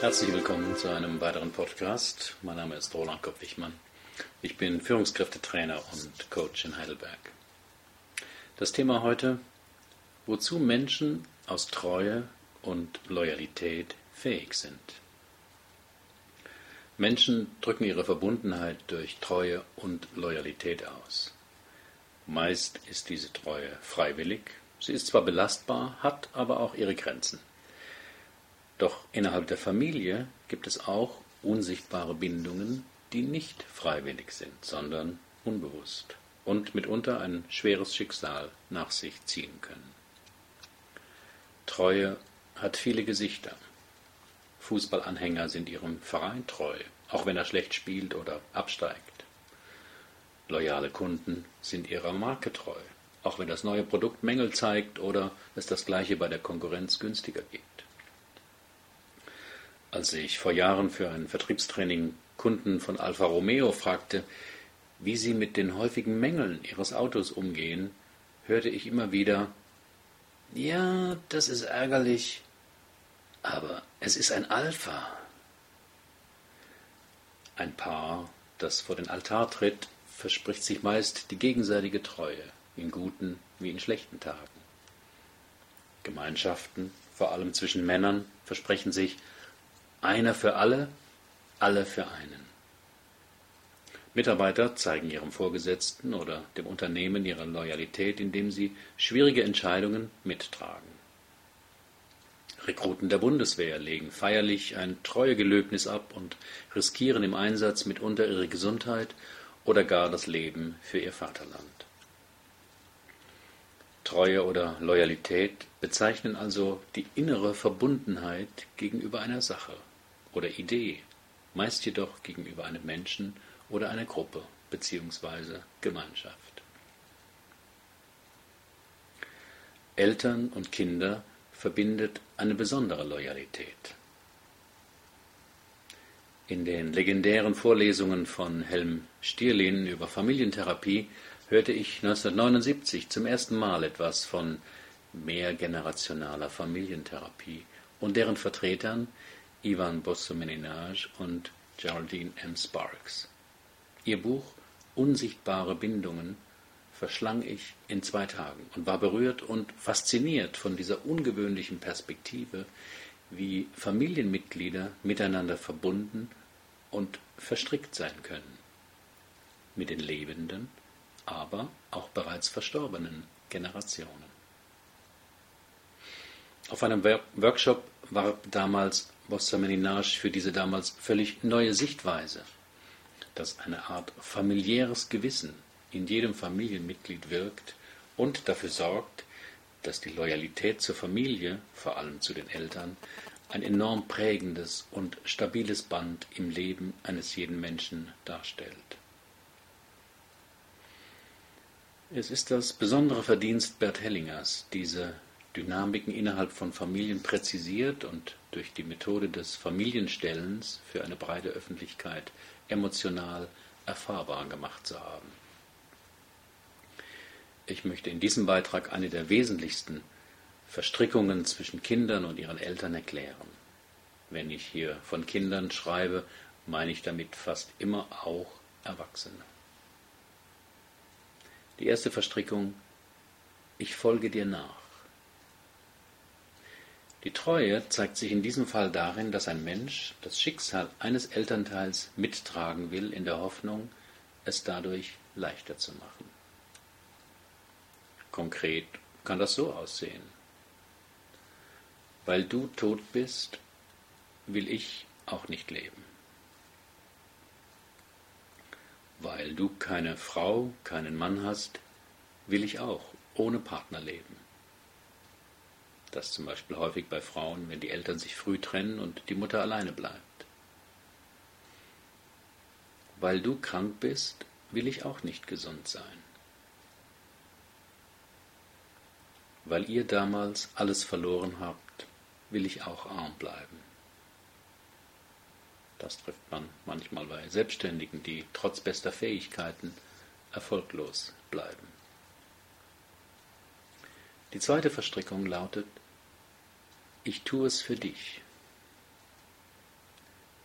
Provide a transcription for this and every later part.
Herzlich willkommen zu einem weiteren Podcast. Mein Name ist Roland Kopp-Wichmann. Ich bin Führungskräftetrainer und Coach in Heidelberg. Das Thema heute, wozu Menschen aus Treue und Loyalität fähig sind. Menschen drücken ihre Verbundenheit durch Treue und Loyalität aus. Meist ist diese Treue freiwillig, sie ist zwar belastbar, hat aber auch ihre Grenzen. Doch innerhalb der Familie gibt es auch unsichtbare Bindungen, die nicht freiwillig sind, sondern unbewusst und mitunter ein schweres Schicksal nach sich ziehen können. Treue hat viele Gesichter. Fußballanhänger sind ihrem Verein treu, auch wenn er schlecht spielt oder absteigt. Loyale Kunden sind ihrer Marke treu, auch wenn das neue Produkt Mängel zeigt oder es das gleiche bei der Konkurrenz günstiger gibt. Als ich vor Jahren für ein Vertriebstraining Kunden von Alfa Romeo fragte, wie sie mit den häufigen Mängeln ihres Autos umgehen, hörte ich immer wieder, ja, das ist ärgerlich, aber es ist ein Alpha. Ein Paar, das vor den Altar tritt, verspricht sich meist die gegenseitige Treue, in guten wie in schlechten Tagen. Gemeinschaften, vor allem zwischen Männern, versprechen sich einer für alle, alle für einen. Mitarbeiter zeigen ihrem Vorgesetzten oder dem Unternehmen ihre Loyalität, indem sie schwierige Entscheidungen mittragen. Rekruten der Bundeswehr legen feierlich ein Treuegelöbnis ab und riskieren im Einsatz mitunter ihre Gesundheit oder gar das Leben für ihr Vaterland. Treue oder Loyalität bezeichnen also die innere Verbundenheit gegenüber einer Sache oder Idee, meist jedoch gegenüber einem Menschen oder einer Gruppe bzw. Gemeinschaft. Eltern und Kinder verbindet eine besondere Loyalität. In den legendären Vorlesungen von Helm Stierlin über Familientherapie hörte ich 1979 zum ersten Mal etwas von mehrgenerationaler Familientherapie und deren Vertretern Ivan Bosso-Meninage und Geraldine M. Sparks. Ihr Buch Unsichtbare Bindungen verschlang ich in zwei Tagen und war berührt und fasziniert von dieser ungewöhnlichen Perspektive, wie Familienmitglieder miteinander verbunden und verstrickt sein können. Mit den lebenden, aber auch bereits verstorbenen Generationen. Auf einem Workshop warb damals Bossa-Meninage für diese damals völlig neue Sichtweise, dass eine Art familiäres Gewissen in jedem Familienmitglied wirkt und dafür sorgt, dass die Loyalität zur Familie, vor allem zu den Eltern, ein enorm prägendes und stabiles Band im Leben eines jeden Menschen darstellt. Es ist das besondere Verdienst Bert Hellingers, diese Dynamiken innerhalb von Familien präzisiert und durch die Methode des Familienstellens für eine breite Öffentlichkeit emotional erfahrbar gemacht zu haben. Ich möchte in diesem Beitrag eine der wesentlichsten Verstrickungen zwischen Kindern und ihren Eltern erklären. Wenn ich hier von Kindern schreibe, meine ich damit fast immer auch Erwachsene. Die erste Verstrickung, ich folge dir nach. Die Treue zeigt sich in diesem Fall darin, dass ein Mensch das Schicksal eines Elternteils mittragen will, in der Hoffnung, es dadurch leichter zu machen. Konkret kann das so aussehen. Weil du tot bist, will ich auch nicht leben. Weil du keine Frau, keinen Mann hast, will ich auch ohne Partner leben. Das zum Beispiel häufig bei Frauen, wenn die Eltern sich früh trennen und die Mutter alleine bleibt. Weil du krank bist, will ich auch nicht gesund sein. Weil ihr damals alles verloren habt, will ich auch arm bleiben. Das trifft man manchmal bei Selbstständigen, die trotz bester Fähigkeiten erfolglos bleiben. Die zweite Verstrickung lautet, ich tue es für dich.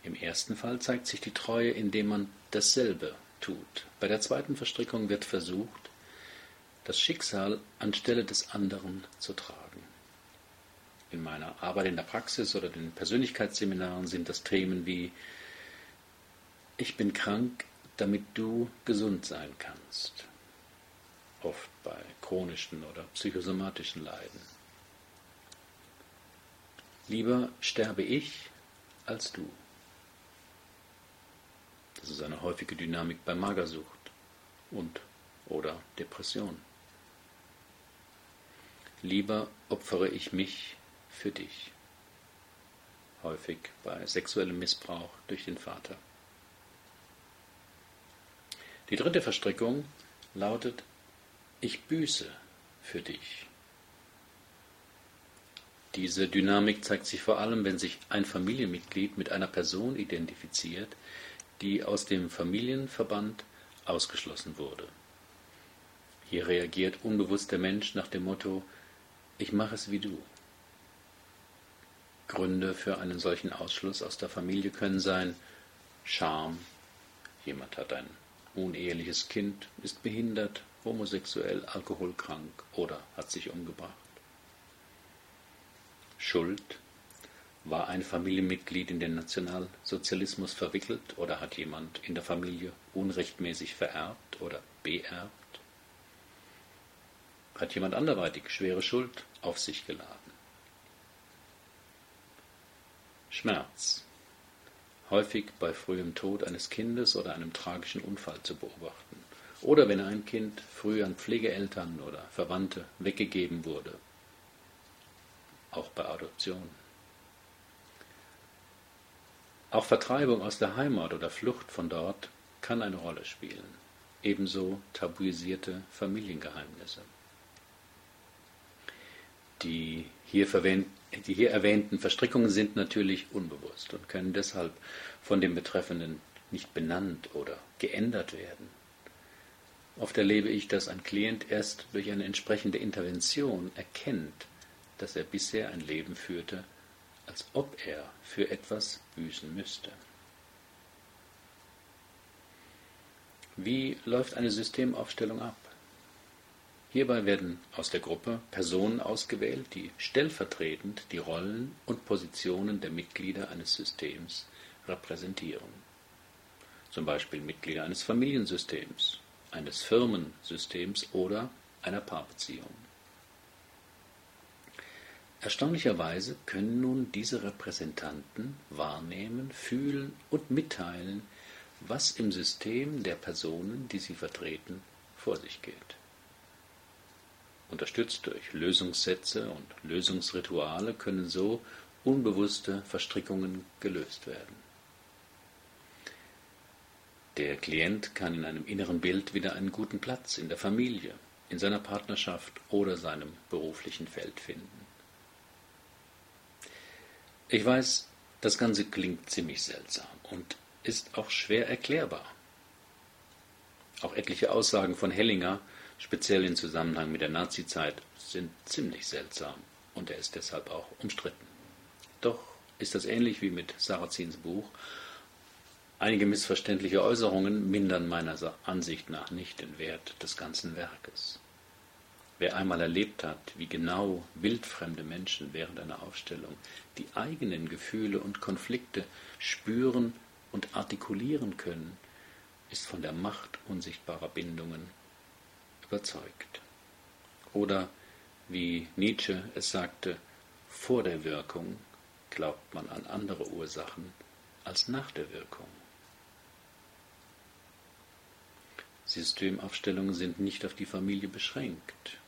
Im ersten Fall zeigt sich die Treue, indem man dasselbe tut. Bei der zweiten Verstrickung wird versucht, das Schicksal anstelle des anderen zu tragen. In meiner Arbeit in der Praxis oder den Persönlichkeitsseminaren sind das Themen wie Ich bin krank, damit du gesund sein kannst. Oft bei chronischen oder psychosomatischen Leiden. Lieber sterbe ich als du. Das ist eine häufige Dynamik bei Magersucht und oder Depression. Lieber opfere ich mich für dich. Häufig bei sexuellem Missbrauch durch den Vater. Die dritte Verstrickung lautet, ich büße für dich. Diese Dynamik zeigt sich vor allem, wenn sich ein Familienmitglied mit einer Person identifiziert, die aus dem Familienverband ausgeschlossen wurde. Hier reagiert unbewusst der Mensch nach dem Motto, ich mache es wie du. Gründe für einen solchen Ausschluss aus der Familie können sein Scham, jemand hat ein uneheliches Kind, ist behindert, homosexuell, alkoholkrank oder hat sich umgebracht. Schuld, war ein Familienmitglied in den Nationalsozialismus verwickelt oder hat jemand in der Familie unrechtmäßig vererbt oder beerbt? Hat jemand anderweitig schwere Schuld auf sich geladen? Schmerz. Häufig bei frühem Tod eines Kindes oder einem tragischen Unfall zu beobachten. Oder wenn ein Kind früh an Pflegeeltern oder Verwandte weggegeben wurde. Auch bei Adoption. Auch Vertreibung aus der Heimat oder Flucht von dort kann eine Rolle spielen. Ebenso tabuisierte Familiengeheimnisse. Die hier, die hier, erwähnten Verstrickungen sind natürlich unbewusst und können deshalb von dem Betreffenden nicht benannt oder geändert werden. Oft erlebe ich, dass ein Klient erst durch eine entsprechende Intervention erkennt, dass er bisher ein Leben führte, als ob er für etwas büßen müsste. Wie läuft eine Systemaufstellung ab? Hierbei werden aus der Gruppe Personen ausgewählt, die stellvertretend die Rollen und Positionen der Mitglieder eines Systems repräsentieren. Zum Beispiel Mitglieder eines Familiensystems, eines Firmensystems oder einer Paarbeziehung. Erstaunlicherweise können nun diese Repräsentanten wahrnehmen, fühlen und mitteilen, was im System der Personen, die sie vertreten, vor sich geht. Unterstützt durch Lösungssätze und Lösungsrituale können so unbewusste Verstrickungen gelöst werden. Der Klient kann in einem inneren Bild wieder einen guten Platz in der Familie, in seiner Partnerschaft oder seinem beruflichen Feld finden. Ich weiß, das Ganze klingt ziemlich seltsam und ist auch schwer erklärbar. Auch etliche Aussagen von Hellinger, speziell in Zusammenhang mit der Nazizeit, sind ziemlich seltsam und er ist deshalb auch umstritten. Doch ist das ähnlich wie mit Sarrazins Buch. Einige missverständliche Äußerungen mindern meiner Ansicht nach nicht den Wert des ganzen Werkes. Wer einmal erlebt hat, wie genau wildfremde Menschen während einer Aufstellung die eigenen Gefühle und Konflikte spüren und artikulieren können, ist von der Macht unsichtbarer Bindungen überzeugt. Oder wie Nietzsche es sagte, vor der Wirkung glaubt man an andere Ursachen als nach der Wirkung. Systemaufstellungen sind nicht auf die Familie beschränkt.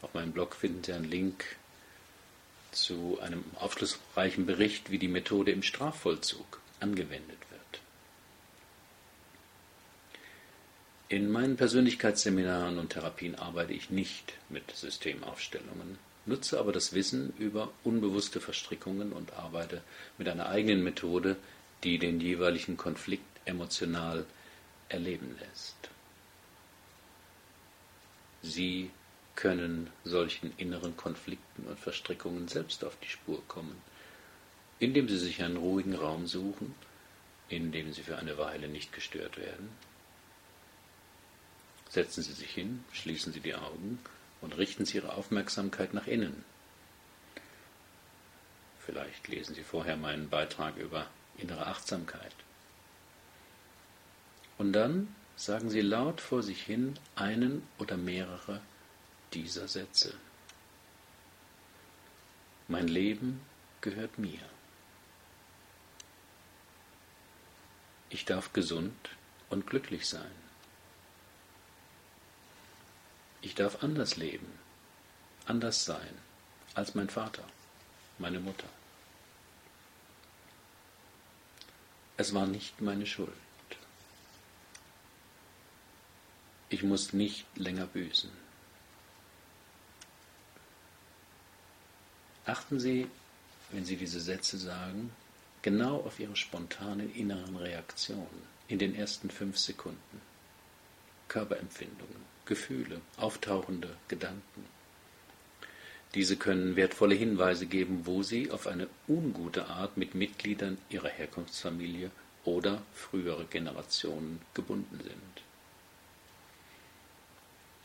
Auf meinem Blog finden Sie einen Link zu einem aufschlussreichen Bericht, wie die Methode im Strafvollzug angewendet wird. In meinen Persönlichkeitsseminaren und Therapien arbeite ich nicht mit Systemaufstellungen, nutze aber das Wissen über unbewusste Verstrickungen und arbeite mit einer eigenen Methode, die den jeweiligen Konflikt emotional erleben lässt. Sie können solchen inneren Konflikten und Verstrickungen selbst auf die Spur kommen indem Sie sich einen ruhigen Raum suchen, in dem Sie für eine Weile nicht gestört werden. Setzen Sie sich hin, schließen Sie die Augen und richten Sie Ihre Aufmerksamkeit nach innen. Vielleicht lesen Sie vorher meinen Beitrag über innere Achtsamkeit. Und dann sagen Sie laut vor sich hin einen oder mehrere dieser Sätze. Mein Leben gehört mir. Ich darf gesund und glücklich sein. Ich darf anders leben, anders sein als mein Vater, meine Mutter. Es war nicht meine Schuld. Ich muss nicht länger büßen. Achten Sie, wenn Sie diese Sätze sagen, genau auf Ihre spontanen inneren Reaktionen in den ersten fünf Sekunden. Körperempfindungen, Gefühle, auftauchende Gedanken. Diese können wertvolle Hinweise geben, wo Sie auf eine ungute Art mit Mitgliedern Ihrer Herkunftsfamilie oder frühere Generationen gebunden sind.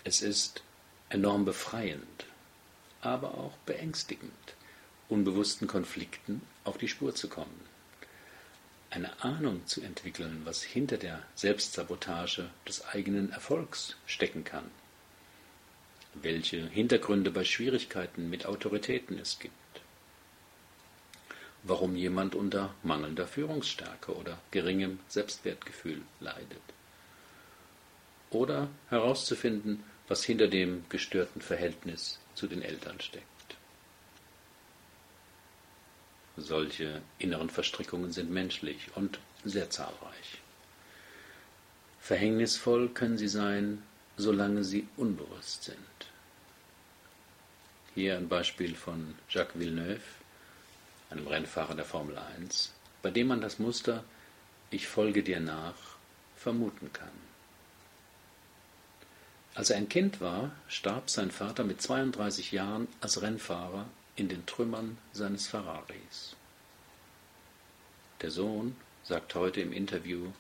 Es ist enorm befreiend, aber auch beängstigend, unbewussten Konflikten auf die Spur zu kommen. Eine Ahnung zu entwickeln, was hinter der Selbstsabotage des eigenen Erfolgs stecken kann. Welche Hintergründe bei Schwierigkeiten mit Autoritäten es gibt, warum jemand unter mangelnder Führungsstärke oder geringem Selbstwertgefühl leidet, oder herauszufinden, was hinter dem gestörten Verhältnis zu den Eltern steckt. Solche inneren Verstrickungen sind menschlich und sehr zahlreich. Verhängnisvoll können sie sein, solange sie unbewusst sind. Hier ein Beispiel von Jacques Villeneuve, einem Rennfahrer der Formel 1, bei dem man das Muster Ich folge dir nach vermuten kann. Als er ein Kind war, starb sein Vater mit 32 Jahren als Rennfahrer in den Trümmern seines Ferraris. Der Sohn sagt heute im Interview,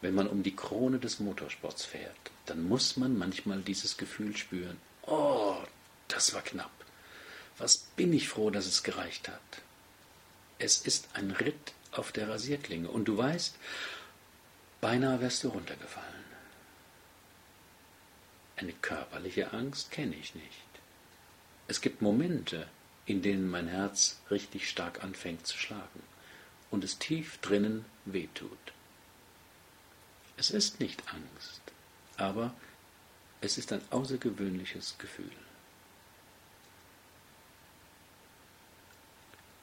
wenn man um die Krone des Motorsports fährt, dann muss man manchmal dieses Gefühl spüren, Oh, das war knapp. Was bin ich froh, dass es gereicht hat. Es ist ein Ritt auf der Rasierklinge und du weißt, beinahe wärst du runtergefallen. Eine körperliche Angst kenne ich nicht. Es gibt Momente, in denen mein Herz richtig stark anfängt zu schlagen und es tief drinnen wehtut. Es ist nicht Angst, aber es ist ein außergewöhnliches Gefühl.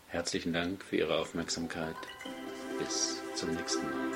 Herzlichen Dank für Ihre Aufmerksamkeit. Bis zum nächsten Mal.